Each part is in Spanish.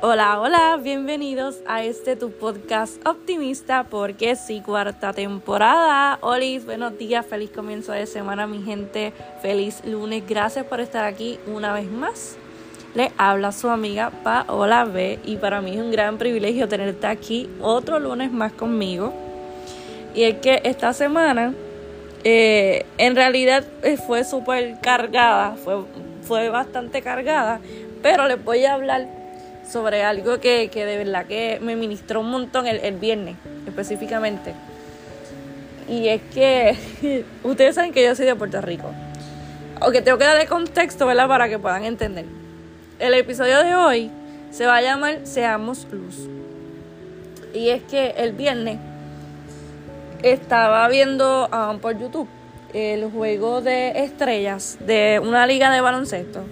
Hola, hola, bienvenidos a este tu podcast optimista porque sí, cuarta temporada. Olis, buenos días, feliz comienzo de semana mi gente, feliz lunes, gracias por estar aquí una vez más. Le habla su amiga Paola B y para mí es un gran privilegio tenerte aquí otro lunes más conmigo. Y es que esta semana eh, en realidad eh, fue súper cargada, fue, fue bastante cargada, pero les voy a hablar sobre algo que, que de verdad que me ministró un montón el, el viernes, específicamente. Y es que ustedes saben que yo soy de Puerto Rico. Aunque tengo que darle contexto, ¿verdad? Para que puedan entender. El episodio de hoy se va a llamar Seamos Luz. Y es que el viernes estaba viendo um, por YouTube el juego de estrellas de una liga de baloncesto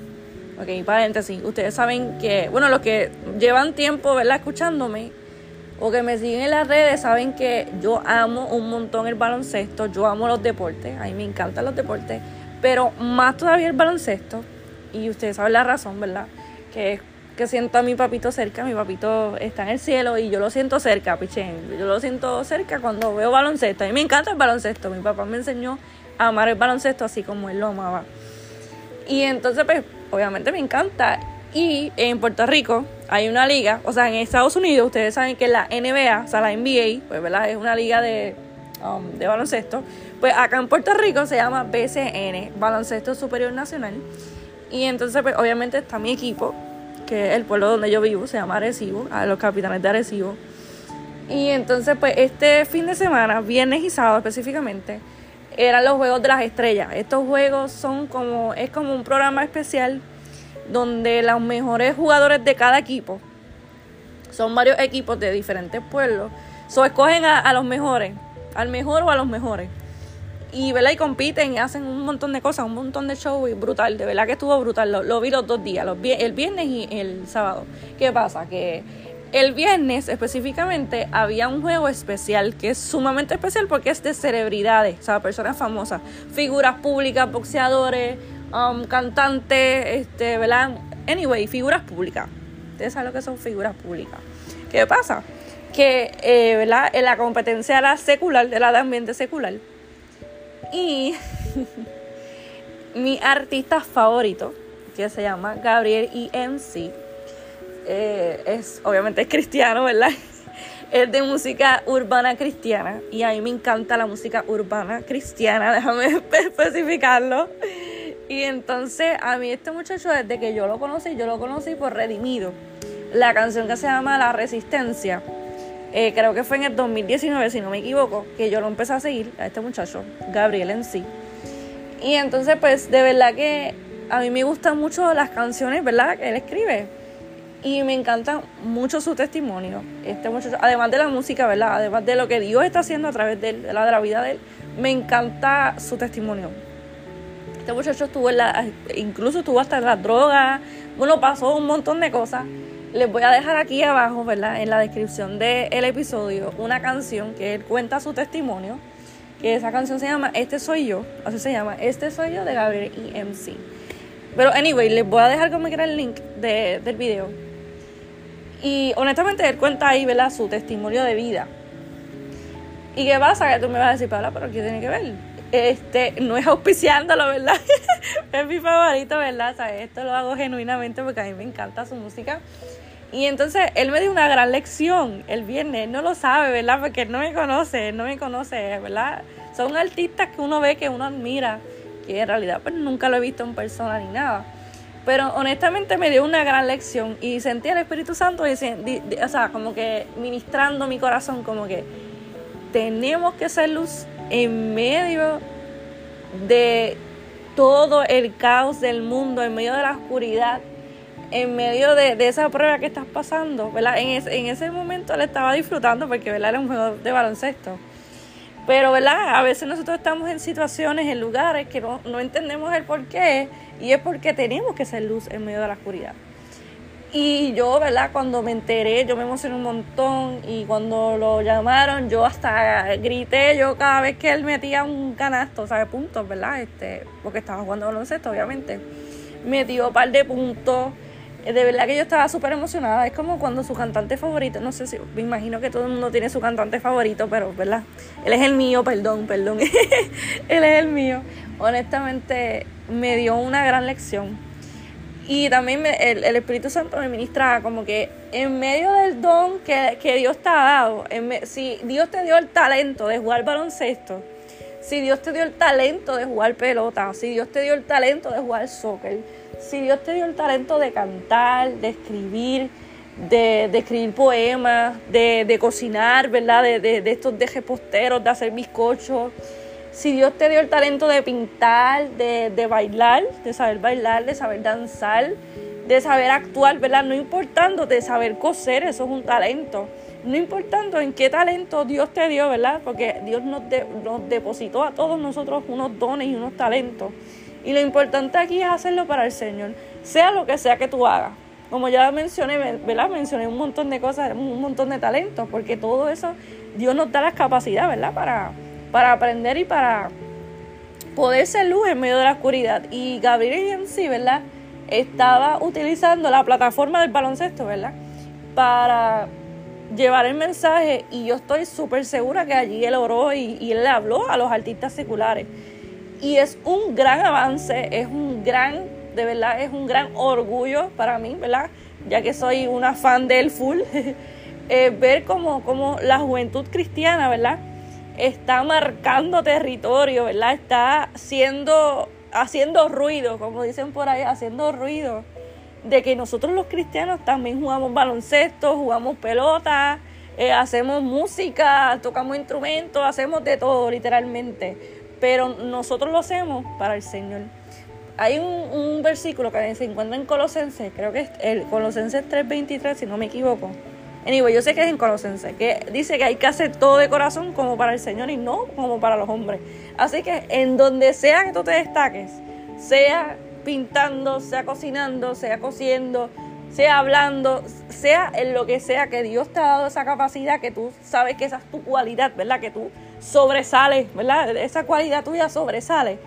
Ok, paréntesis. Ustedes saben que, bueno, los que llevan tiempo, ¿verdad? Escuchándome o que me siguen en las redes saben que yo amo un montón el baloncesto. Yo amo los deportes. A mí me encantan los deportes. Pero más todavía el baloncesto. Y ustedes saben la razón, ¿verdad? Que es que siento a mi papito cerca. Mi papito está en el cielo y yo lo siento cerca, pichén. Yo lo siento cerca cuando veo baloncesto. A mí me encanta el baloncesto. Mi papá me enseñó a amar el baloncesto así como él lo amaba. Y entonces, pues, obviamente me encanta. Y en Puerto Rico hay una liga, o sea, en Estados Unidos ustedes saben que la NBA, o sea, la NBA, pues, ¿verdad? Es una liga de, um, de baloncesto. Pues acá en Puerto Rico se llama BCN, Baloncesto Superior Nacional. Y entonces, pues, obviamente está mi equipo, que el pueblo donde yo vivo, se llama Arecibo, a los capitanes de Arecibo. Y entonces, pues, este fin de semana, viernes y sábado específicamente, eran los Juegos de las Estrellas. Estos juegos son como, es como un programa especial donde los mejores jugadores de cada equipo, son varios equipos de diferentes pueblos, so escogen a, los mejores, al mejor o a los mejores. Y, ¿verdad? y compiten y hacen un montón de cosas, un montón de show y brutal, de verdad que estuvo brutal, lo, vi los dos días, los, el viernes y el sábado. ¿Qué pasa? Que el viernes específicamente había un juego especial que es sumamente especial porque es de celebridades, o sea, personas famosas, figuras públicas, boxeadores, um, cantantes, este, ¿verdad? Anyway, figuras públicas. Ustedes saben lo que son figuras públicas. ¿Qué pasa? Que, eh, ¿verdad? En la competencia era secular, era de ambiente secular. Y mi artista favorito, que se llama Gabriel EMC, eh, es, obviamente es cristiano, ¿verdad? Es de música urbana cristiana y a mí me encanta la música urbana cristiana, déjame especificarlo. Y entonces a mí este muchacho desde que yo lo conocí, yo lo conocí por Redimido. La canción que se llama La Resistencia, eh, creo que fue en el 2019 si no me equivoco, que yo lo empecé a seguir a este muchacho, Gabriel en sí. Y entonces pues de verdad que a mí me gustan mucho las canciones, ¿verdad? Que él escribe y me encanta mucho su testimonio. Este muchacho, además de la música, ¿verdad? Además de lo que Dios está haciendo a través de, la, de la vida de él, me encanta su testimonio. Este muchacho estuvo en la, incluso estuvo hasta en las drogas, bueno, pasó un montón de cosas. Les voy a dejar aquí abajo, ¿verdad? En la descripción del episodio, una canción que él cuenta su testimonio, que esa canción se llama Este Soy Yo, así se llama, Este Soy Yo de Gabriel EMC. Pero, anyway, les voy a dejar como quiera el link del video y honestamente él cuenta ahí, ¿verdad? Su testimonio de vida. ¿Y qué pasa? Que tú me vas a decir, Paula, pero ¿qué tiene que ver? Este, no es auspiciándolo, ¿verdad? es mi favorito, ¿verdad? O esto lo hago genuinamente porque a mí me encanta su música. Y entonces él me dio una gran lección el viernes. Él no lo sabe, ¿verdad? Porque él no me conoce, él no me conoce, ¿verdad? Son artistas que uno ve, que uno admira, que en realidad pues nunca lo he visto en persona ni nada. Pero honestamente me dio una gran lección y sentí al Espíritu Santo, o sea, como que ministrando mi corazón, como que tenemos que ser luz en medio de todo el caos del mundo, en medio de la oscuridad, en medio de, esa prueba que estás pasando, ¿verdad? En, en ese momento él estaba disfrutando porque, ¿verdad? Era un juego de baloncesto. Pero, ¿verdad? A veces nosotros estamos en situaciones, en lugares que no, no entendemos el por qué y es porque tenemos que ser luz en medio de la oscuridad. Y yo, ¿verdad? Cuando me enteré, yo me emocioné un montón y cuando lo llamaron, yo hasta grité, yo cada vez que él metía un canasto, ¿sabes? Puntos, ¿verdad? Este, porque estaba jugando baloncesto, obviamente. Metió un par de puntos. De verdad que yo estaba súper emocionada. Es como cuando su cantante favorito, no sé si, me imagino que todo el mundo tiene su cantante favorito, pero, ¿verdad? Él es el mío, perdón, perdón. Él es el mío. Honestamente, me dio una gran lección. Y también el, Espíritu Santo me ministra como que en medio del don que, Dios te ha dado, si Dios te dio el talento de jugar baloncesto, si Dios te dio el talento de jugar pelota, si Dios te dio el talento de jugar soccer, si Dios te dio el talento de cantar, de escribir, de, escribir poemas, de, cocinar, ¿verdad? De, de, estos de reposteros, de hacer bizcochos. Si Dios te dio el talento de pintar, de, bailar, de saber bailar, de saber danzar, de saber actuar, ¿verdad? No importando de saber coser, eso es un talento. No importando en qué talento Dios te dio, ¿verdad? Porque Dios nos, nos depositó a todos nosotros unos dones y unos talentos. Y lo importante aquí es hacerlo para el Señor, sea lo que sea que tú hagas. Como ya mencioné, ¿verdad? Mencioné un montón de cosas, un montón de talentos, porque todo eso Dios nos da la capacidad, ¿verdad? Para, para aprender y para poder ser luz en medio de la oscuridad. Y Gabriel en sí, ¿verdad? Estaba utilizando la plataforma del baloncesto, ¿verdad? Para llevar el mensaje y yo estoy súper segura que allí él oró y, y él habló a los artistas seculares. Y es un gran avance, es un gran, de verdad, es un gran orgullo para mí, ¿verdad? Ya que soy una fan del full, eh, ver cómo, cómo la juventud cristiana, ¿verdad? Está marcando territorio, ¿verdad? Está siendo, haciendo ruido, como dicen por ahí, haciendo ruido de que nosotros los cristianos también jugamos baloncesto, jugamos pelota, eh, hacemos música, tocamos instrumentos, hacemos de todo literalmente pero nosotros lo hacemos para el Señor. Hay un, versículo que se encuentra en Colosenses, creo que es el Colosenses 3:23, si no me equivoco. Anyway, yo sé que es en Colosenses, que dice que hay que hacer todo de corazón como para el Señor y no como para los hombres. Así que en donde sea que tú te destaques, sea pintando, sea cocinando, sea cosiendo, sea hablando, sea en lo que sea que Dios te ha dado esa capacidad, que tú sabes que esa es tu cualidad, ¿verdad? Que tú sobresale, ¿verdad? Esa cualidad tuya sobresale.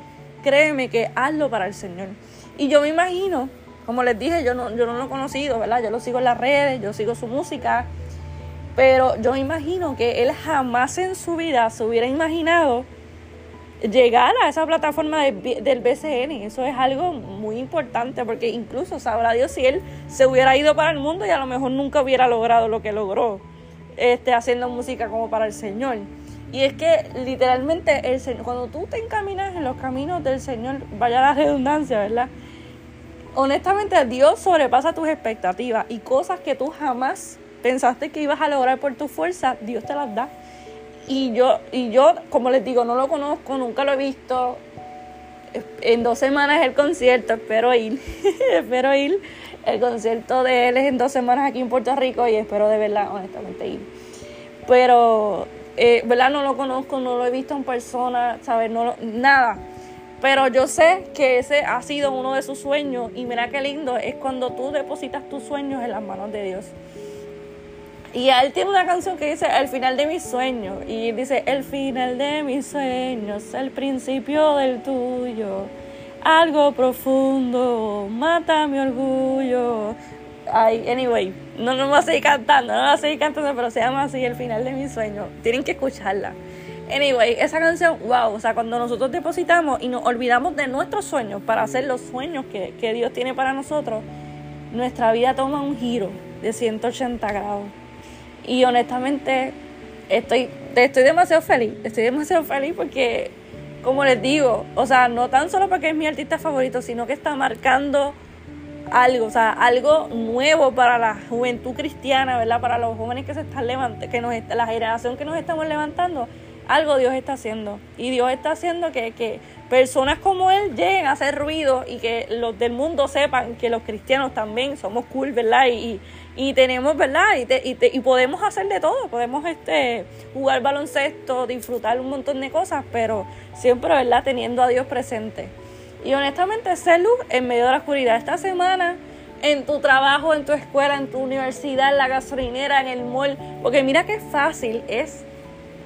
Créeme que hazlo para el Señor. Y yo me imagino, como les dije, yo no, yo no lo he conocido, ¿verdad? Yo lo sigo en las redes, yo sigo su música, pero yo me imagino que él jamás en su vida se hubiera imaginado llegar a esa plataforma del BCN. Eso es algo muy importante porque incluso sabrá Dios si él se hubiera ido para el mundo y a lo mejor nunca hubiera logrado lo que logró este, haciendo música como para el Señor. Y es que literalmente el Señor, cuando tú te encaminas en los caminos del Señor, vaya la redundancia, ¿verdad? Honestamente Dios sobrepasa tus expectativas y cosas que tú jamás pensaste que ibas a lograr por tu fuerza, Dios te las da. Y yo, y yo, como les digo, no lo conozco, nunca lo he visto. En dos semanas el concierto, espero ir, espero ir. El concierto de él es en dos semanas aquí en Puerto Rico y espero de verdad, honestamente, ir. Pero eh, ¿verdad? No lo conozco, no lo he visto en persona, ¿sabes? No, nada. Pero yo sé que ese ha sido uno de sus sueños y mira qué lindo es cuando tú depositas tus sueños en las manos de Dios. Y él tiene una canción que dice el final de mis sueños y dice el final de mis sueños, el principio del tuyo, algo profundo, mata mi orgullo. Ay, anyway, no, no voy a seguir cantando, no voy a seguir cantando, pero se llama así el final de mi sueño. Tienen que escucharla. Anyway, esa canción, wow, o sea, cuando nosotros depositamos y nos olvidamos de nuestros sueños para hacer los sueños que, que Dios tiene para nosotros, nuestra vida toma un giro de 180 grados. Y honestamente, estoy, estoy demasiado feliz, estoy demasiado feliz porque, como les digo, o sea, no tan solo porque es mi artista favorito, sino que está marcando algo, o sea, algo nuevo para la juventud cristiana, ¿verdad? Para los jóvenes que se están levantando, que nos la generación que nos estamos levantando, algo Dios está haciendo. Y Dios está haciendo que, que personas como Él lleguen a hacer ruido y que los del mundo sepan que los cristianos también somos cool, ¿verdad? Y, y tenemos, ¿verdad? Y, y, y, podemos hacer de todo, podemos este, jugar baloncesto, disfrutar un montón de cosas, pero siempre, ¿verdad? Teniendo a Dios presente. Y honestamente, ser luz en medio de la oscuridad. Esta semana, en tu trabajo, en tu escuela, en tu universidad, en la gasolinera, en el mall. Porque mira qué fácil es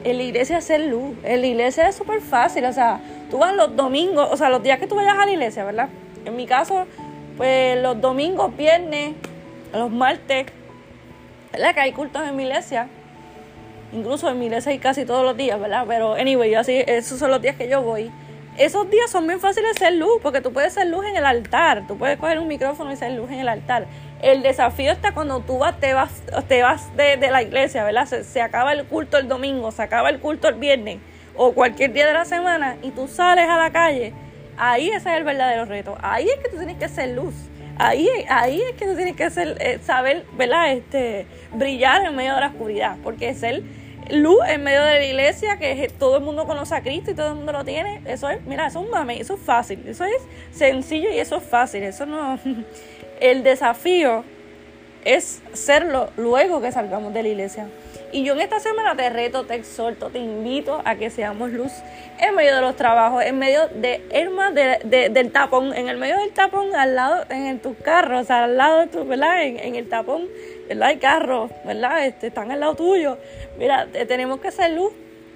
en la iglesia hacer luz. En la iglesia es súper fácil. O sea, tú vas los domingos, o sea, los días que tú vayas a la iglesia, ¿verdad? En mi caso, pues los domingos, viernes, los martes, ¿verdad? Que hay cultos en mi iglesia. Incluso en mi iglesia hay casi todos los días, ¿verdad? Pero, anyway, así, esos son los días que yo voy. Esos días son bien fáciles de hacer luz, porque tú puedes hacer luz en el altar. Tú puedes coger un micrófono y hacer luz en el altar. El desafío está cuando tú vas, te vas, te vas de, la iglesia, ¿verdad? Se, se acaba el culto el domingo, se acaba el culto el viernes o cualquier día de la semana y tú sales a la calle. Ahí ese es el verdadero reto. Ahí es que tú tienes que ser luz. Ahí, ahí es que tú tienes que ser, eh, saber, ¿verdad? Este, brillar en medio de la oscuridad. Porque es el luz en medio de la iglesia, que todo el mundo conoce a Cristo y todo el mundo lo tiene. Eso es, mira, eso es un mame, eso es fácil. Eso es sencillo y eso es fácil. Eso no. El desafío es serlo luego que salgamos de la iglesia. Y yo en esta semana te reto, te exhorto, te invito a que seamos luz en medio de los trabajos, en medio de, de, del tapón, en el medio del tapón, al lado, en, tus carros, al lado de tu, ¿verdad? En, el tapón, ¿verdad? Hay carros, ¿verdad? Este, están al lado tuyo. Mira, tenemos que ser luz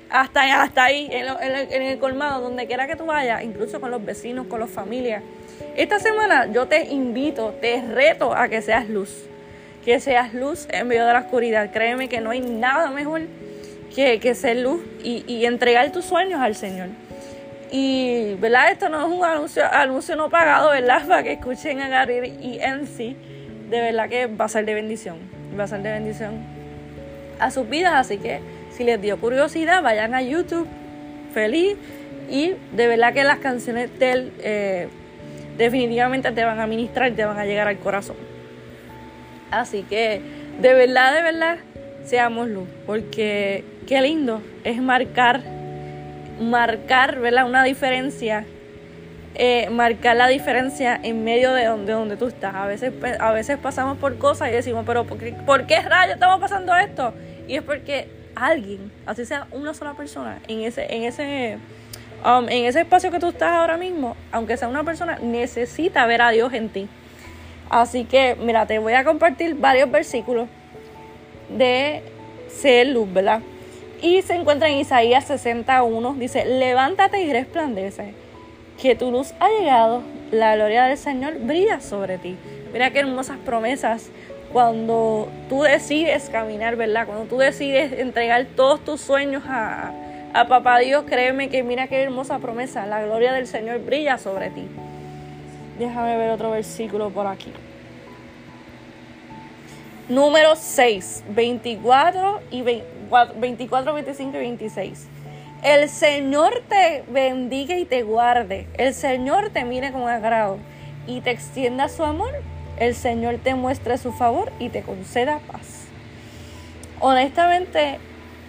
hasta, hasta ahí, en, el colmado, donde quiera que tú vayas, incluso con los vecinos, con las familias. Esta semana yo te invito, te reto a que seas luz que seas luz en medio de la oscuridad. Créeme que no hay nada mejor que, que ser luz y, entregar tus sueños al Señor. Y, ¿verdad? Esto no es un anuncio, anuncio no pagado, ¿verdad? Para que escuchen a Gary y MC. De verdad que va a ser de bendición. Va a ser de bendición a sus vidas. Así que si les dio curiosidad, vayan a YouTube. Feliz. Y de verdad que las canciones de él eh, definitivamente te van a ministrar y te van a llegar al corazón. Así que de verdad, de verdad, seamos luz, porque qué lindo es marcar, marcar, ¿verdad? Una diferencia, eh, marcar la diferencia en medio de donde, donde tú estás. A veces, a veces pasamos por cosas y decimos, pero ¿por qué, ¿por qué rayos estamos pasando esto? Y es porque alguien, así sea una sola persona, en ese, en ese, um, en ese espacio que tú estás ahora mismo, aunque sea una persona, necesita ver a Dios en ti. Así que, mira, te voy a compartir varios versículos de ser luz, ¿verdad? Y se encuentra en Isaías 61, dice, levántate y resplandece, que tu luz ha llegado, la gloria del Señor brilla sobre ti. Mira qué hermosas promesas cuando tú decides caminar, ¿verdad? Cuando tú decides entregar todos tus sueños a, a Papá Dios, créeme que mira qué hermosa promesa, la gloria del Señor brilla sobre ti. Déjame ver otro versículo por aquí. Número 6, 24, y 24, 25 y 26. El Señor te bendiga y te guarde. El Señor te mire con agrado y te extienda su amor. El Señor te muestre su favor y te conceda paz. Honestamente,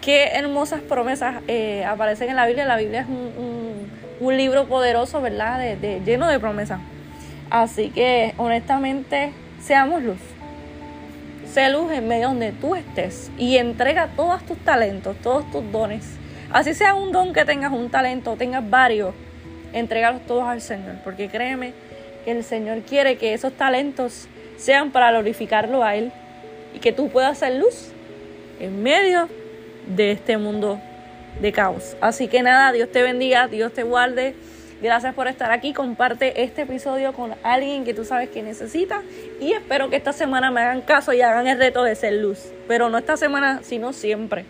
qué hermosas promesas eh, aparecen en la Biblia. La Biblia es un, libro poderoso, ¿verdad? de, lleno de promesas. Así que honestamente, seamos luz. Sé luz en medio donde tú estés y entrega todos tus talentos, todos tus dones. Así sea un don que tengas, un talento, tengas varios, entrégalos todos al Señor. Porque créeme que el Señor quiere que esos talentos sean para glorificarlo a Él y que tú puedas ser luz en medio de este mundo de caos. Así que nada, Dios te bendiga, Dios te guarde. Gracias por estar aquí. Comparte este episodio con alguien que tú sabes que necesita. Y espero que esta semana me hagan caso y hagan el reto de ser luz. Pero no esta semana, sino siempre.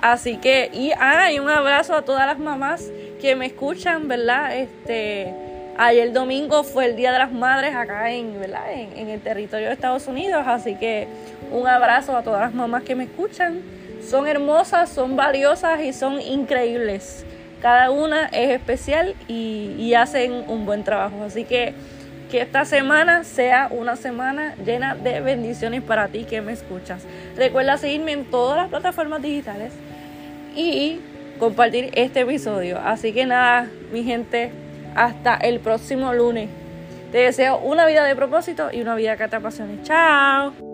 Así que, y, ah, un abrazo a todas las mamás que me escuchan, ¿verdad? Este, ayer domingo fue el Día de las Madres acá en, ¿verdad? En, en el territorio de Estados Unidos. Así que un abrazo a todas las mamás que me escuchan. Son hermosas, son valiosas y son increíbles. Cada una es especial y, hacen un buen trabajo. Así que que esta semana sea una semana llena de bendiciones para ti que me escuchas. Recuerda seguirme en todas las plataformas digitales y compartir este episodio. Así que nada, mi gente, hasta el próximo lunes. Te deseo una vida de propósito y una vida que te apasione. Chao.